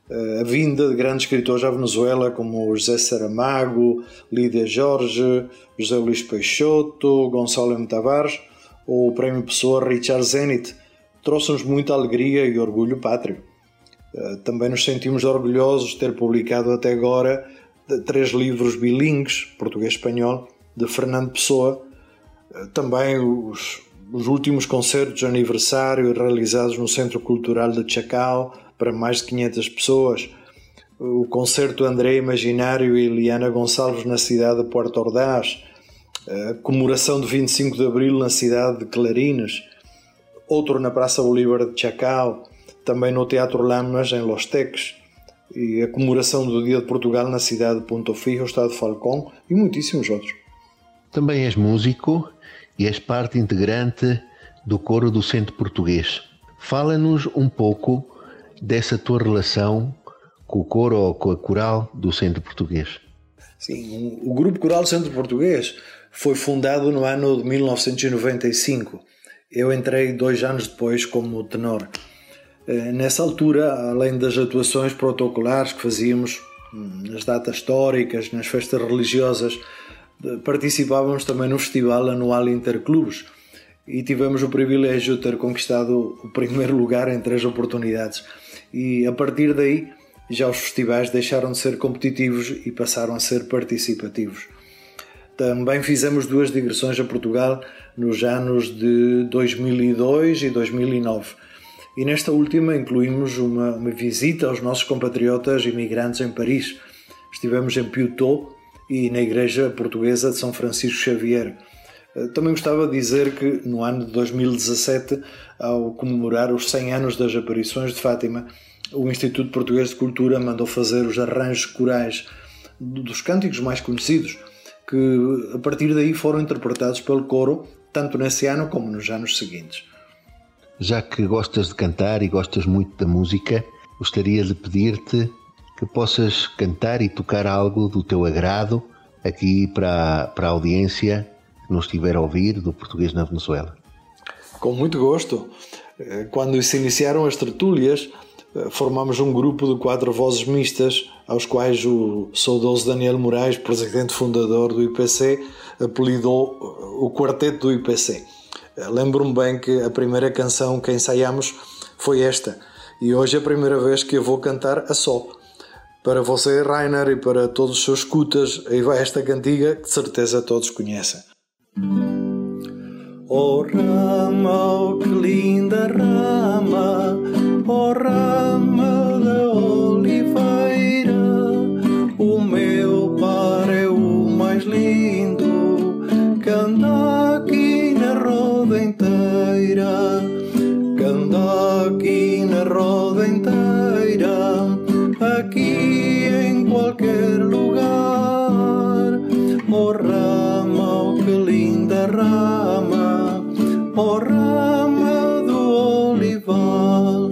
Eh, a vinda de grandes escritores à Venezuela como José Saramago, Lídia Jorge, José Luís Peixoto, Gonçalo M. Tavares ou o Prémio Pessoa Richard Zenit trouxe-nos muita alegria e orgulho pátrio. Eh, também nos sentimos orgulhosos de ter publicado até agora três livros bilíngues, português-espanhol, de Fernando Pessoa. Eh, também os, os últimos concertos de aniversário realizados no Centro Cultural de Chacal para mais de 500 pessoas. O concerto André Imaginário e Eliana Gonçalves na cidade de Porto Ordaz. A comemoração de 25 de Abril na cidade de Clarinas outro na Praça Bolívar de Chacal, também no Teatro Lamas, em Los Teques, e a comemoração do Dia de Portugal na cidade de Ponto Fijo, Estado de Falcão, e muitíssimos outros. Também és músico e és parte integrante do coro do Centro Português. Fala-nos um pouco dessa tua relação com o coro ou com a coral do Centro Português. Sim, o Grupo Coral do Centro Português foi fundado no ano de 1995 eu entrei dois anos depois como tenor. Eh, nessa altura, além das atuações protocolares que fazíamos hum, nas datas históricas, nas festas religiosas, participávamos também no festival anual Interclubes e tivemos o privilégio de ter conquistado o primeiro lugar em três oportunidades. E a partir daí já os festivais deixaram de ser competitivos e passaram a ser participativos. Também fizemos duas digressões a Portugal nos anos de 2002 e 2009. E nesta última incluímos uma, uma visita aos nossos compatriotas imigrantes em Paris. Estivemos em Puteaux e na Igreja Portuguesa de São Francisco Xavier. Eh, também gostava de dizer que no ano de 2017, ao comemorar os 100 anos das aparições de Fátima, o Instituto Português de Cultura mandou fazer os arranjos corais dos cânticos mais conhecidos que a partir daí foram interpretados pelo coro, tanto nesse ano como nos anos seguintes. Já que gostas de cantar e gostas muito da música, gostaria de pedir-te que possas cantar e tocar algo do teu agrado aqui para, para a audiência que nos estiver a ouvir do português na Venezuela. Com muito gosto. Eh, quando se iniciaram as tertúlias, eh, formamos um grupo de quatro vozes mistas, aos quais o saudoso Daniel Moraes, presidente fundador do IPC, apelidou eh, o Quarteto do IPC. Lembro-me bem que a primeira canção que ensaiamos foi esta, e hoje é a primeira vez que eu vou cantar a só. Para você, Rainer, e para todos os seus escutas, aí vai esta cantiga que de certeza todos conhecem. Oh rama, oh que linda rama, oh rama da oliveira, o meu par é o mais lindo, que anda aqui na roda inteira, que anda aqui na roda qualquer lugar, oh rama, oh que linda rama, oh rama do olival.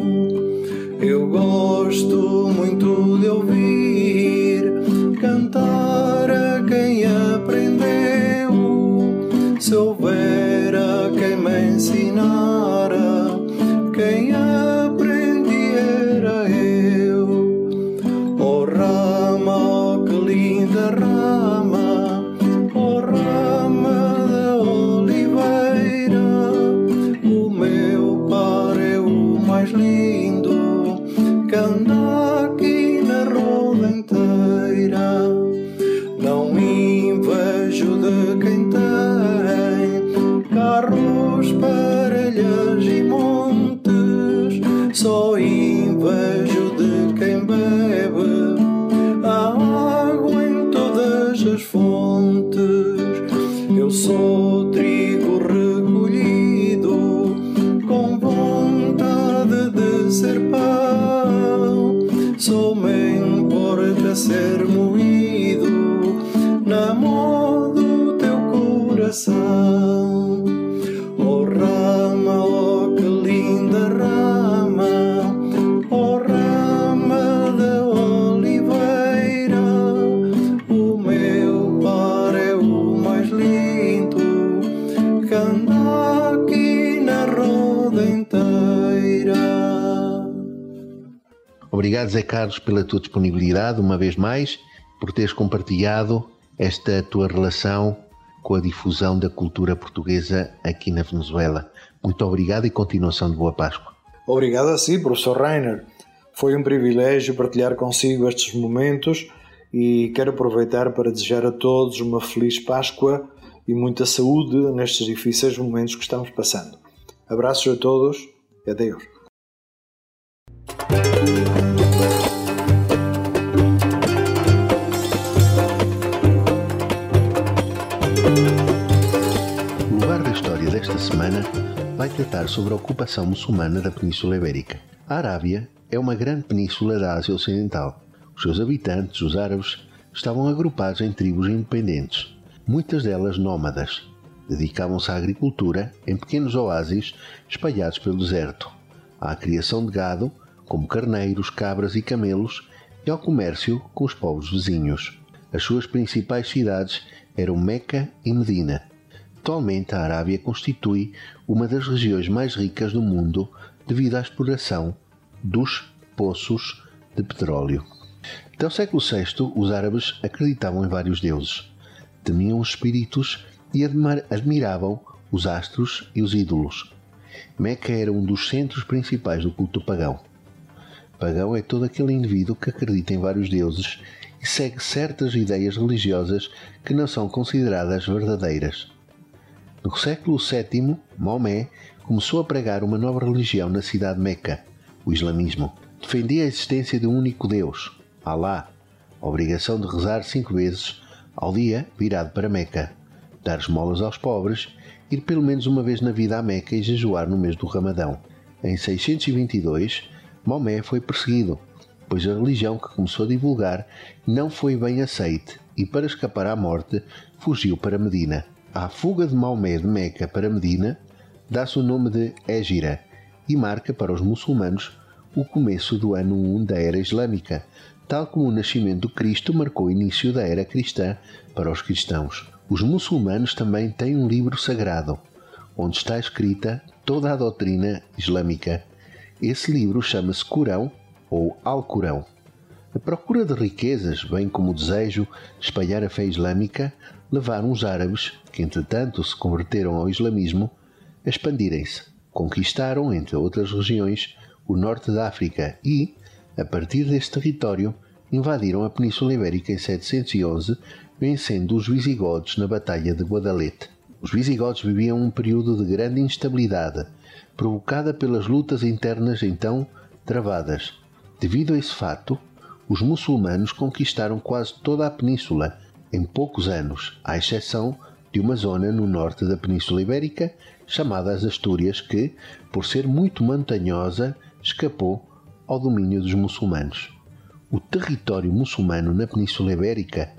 Eu gosto muito de ouvir Carlos, pela tua disponibilidade, uma vez mais, por teres compartilhado esta tua relação com a difusão da cultura portuguesa aqui na Venezuela. Muito obrigado e continuação de boa Páscoa. Obrigado a si, professor Rainer. Foi um privilégio partilhar consigo estes momentos e quero aproveitar para desejar a todos uma feliz Páscoa e muita saúde nestes difíceis momentos que estamos passando. Abraços a todos e adeus. Vai tratar sobre a ocupação muçulmana da Península Ibérica. A Arábia é uma grande península da Ásia Ocidental. Os seus habitantes, os árabes, estavam agrupados em tribos independentes, muitas delas nómadas. Dedicavam-se à agricultura em pequenos oásis espalhados pelo deserto, à criação de gado, como carneiros, cabras e camelos, e ao comércio com os povos vizinhos. As suas principais cidades eram Meca e Medina. Atualmente, a Arábia constitui uma das regiões mais ricas do mundo devido à exploração dos poços de petróleo. Até o século VI, os árabes acreditavam em vários deuses, temiam os espíritos e admir- admiravam os astros e os ídolos. Meca era um dos centros principais do culto pagão. pagão é todo aquele indivíduo que acredita em vários deuses e segue certas ideias religiosas que não são consideradas verdadeiras. No século VII, Maomé começou a pregar uma nova religião na cidade de Meca, o islamismo. Defendia a existência de um único Deus, Alá, a obrigação de rezar cinco vezes ao dia virado para Meca, dar esmolas aos pobres, ir pelo menos uma vez na vida a Meca e jejuar no mês do Ramadão. Em 622, Maomé foi perseguido, pois a religião que começou a divulgar não foi bem aceite e, para escapar à morte, fugiu para Medina. À fuga de Maomé de Meca para Medina dá-se o nome de Égira e marca para os muçulmanos o começo do ano 1 da era islâmica, tal como o nascimento do Cristo marcou o início da era cristã para os cristãos. Os muçulmanos também têm um livro sagrado, onde está escrita toda a doutrina islâmica. Esse livro chama-se Corão ou Alcorão. A procura de riquezas, bem como o desejo de espalhar a fé islâmica, levaram os árabes, que entretanto se converteram ao islamismo, a expandirem-se. Conquistaram, entre outras regiões, o norte da África e, a partir deste território, invadiram a Península Ibérica em 711, vencendo os visigodos na Batalha de Guadalete. Os visigodos viviam um período de grande instabilidade, provocada pelas lutas internas então travadas. Devido a esse fato, os muçulmanos conquistaram quase toda a península em poucos anos, à exceção de uma zona no norte da Península Ibérica, chamada as Astúrias, que, por ser muito montanhosa, escapou ao domínio dos muçulmanos. O território muçulmano na Península Ibérica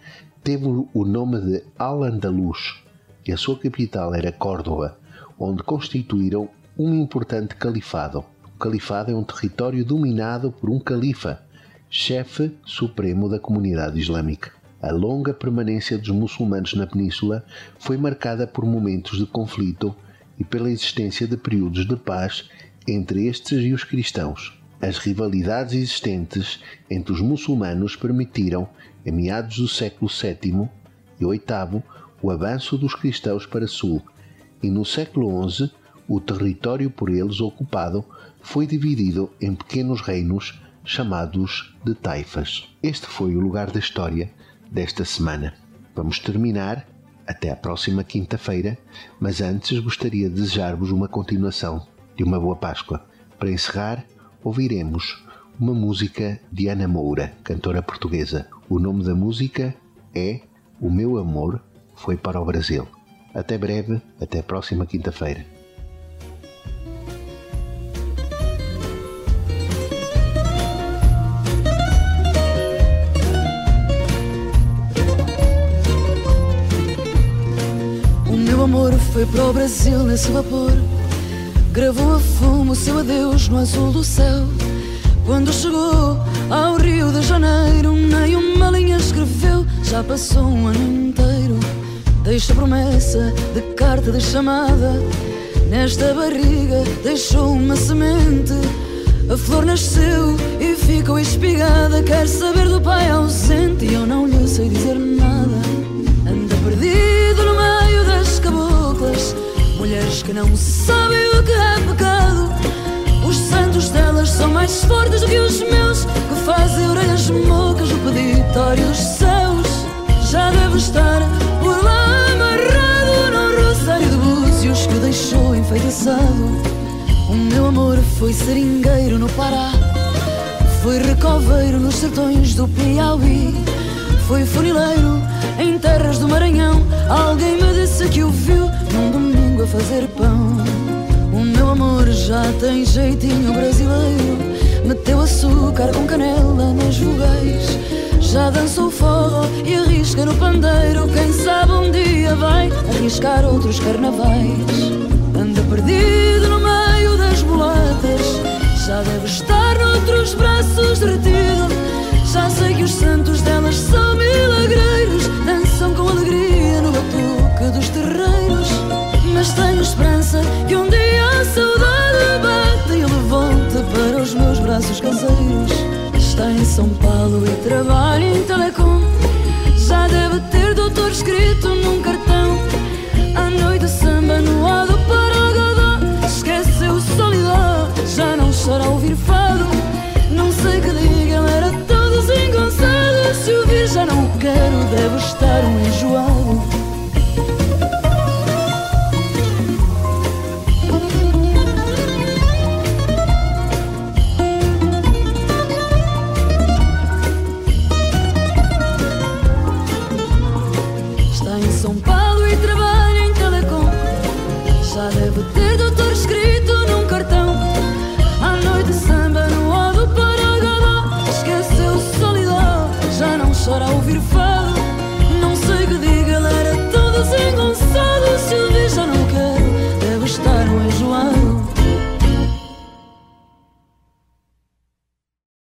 teve o nome de Al-Andalus e a sua capital era Córdoba, onde constituíram um importante califado. O califado é um território dominado por um califa, chefe supremo da comunidade islâmica. A longa permanência dos muçulmanos na península foi marcada por momentos de conflito e pela existência de períodos de paz entre estes e os cristãos. As rivalidades existentes entre os muçulmanos permitiram, em meados do século VII e VIII, o avanço dos cristãos para sul, e no século XI o território por eles ocupado foi dividido em pequenos reinos chamados de taifas. Este foi o lugar da história desta semana. Vamos terminar até a próxima quinta-feira, mas antes gostaria de desejar-vos uma continuação de uma boa Páscoa. Para encerrar, ouviremos uma música de Ana Moura, cantora portuguesa. O nome da música é O Meu Amor Foi para o Brasil. Até breve, até a próxima quinta-feira. Foi para o Brasil nesse vapor. Gravou a fumo o seu adeus no azul do céu. Quando chegou ao Rio de Janeiro, nem uma linha escreveu. Já passou um ano inteiro. Deixa promessa de carta de chamada. Nesta barriga deixou uma semente. A flor nasceu e ficou espigada. Quer saber do pai ausente e eu não lhe sei dizer nada. Anda perdido Mulheres que não sabem o que é pecado. Os santos delas são mais fortes do que os meus, que fazem orelhas mocas no peditório dos céus. Já deve estar por lá amarrado no rosário de búzios que deixou enfeitiçado. O meu amor foi seringueiro no Pará, foi recoveiro nos sertões do Piauí, foi funileiro em terras do Maranhão. Alguém me disse que o viu num domingo a fazer pão. O meu amor já tem jeitinho brasileiro. Meteu açúcar com canela nas vogais. Já dançou forró e arrisca no pandeiro. Quem sabe um dia vai arriscar outros carnavais. Anda perdido no meio das mulatas. Já deve estar noutros braços derretido. Já sei que os santos delas são milagreiros, dançam com alegria no batuque dos terreiros. Mas tenho esperança que um dia a saudade bate e levante para os meus braços caseiros. Está em São Paulo e trabalha em Telecom. Já deve ter doutor escrito num cartão. À noite samba no ar do Paragodó. Esqueceu o solidão, já não chora ouvir ouvir já não quero, devo estar um enjoado.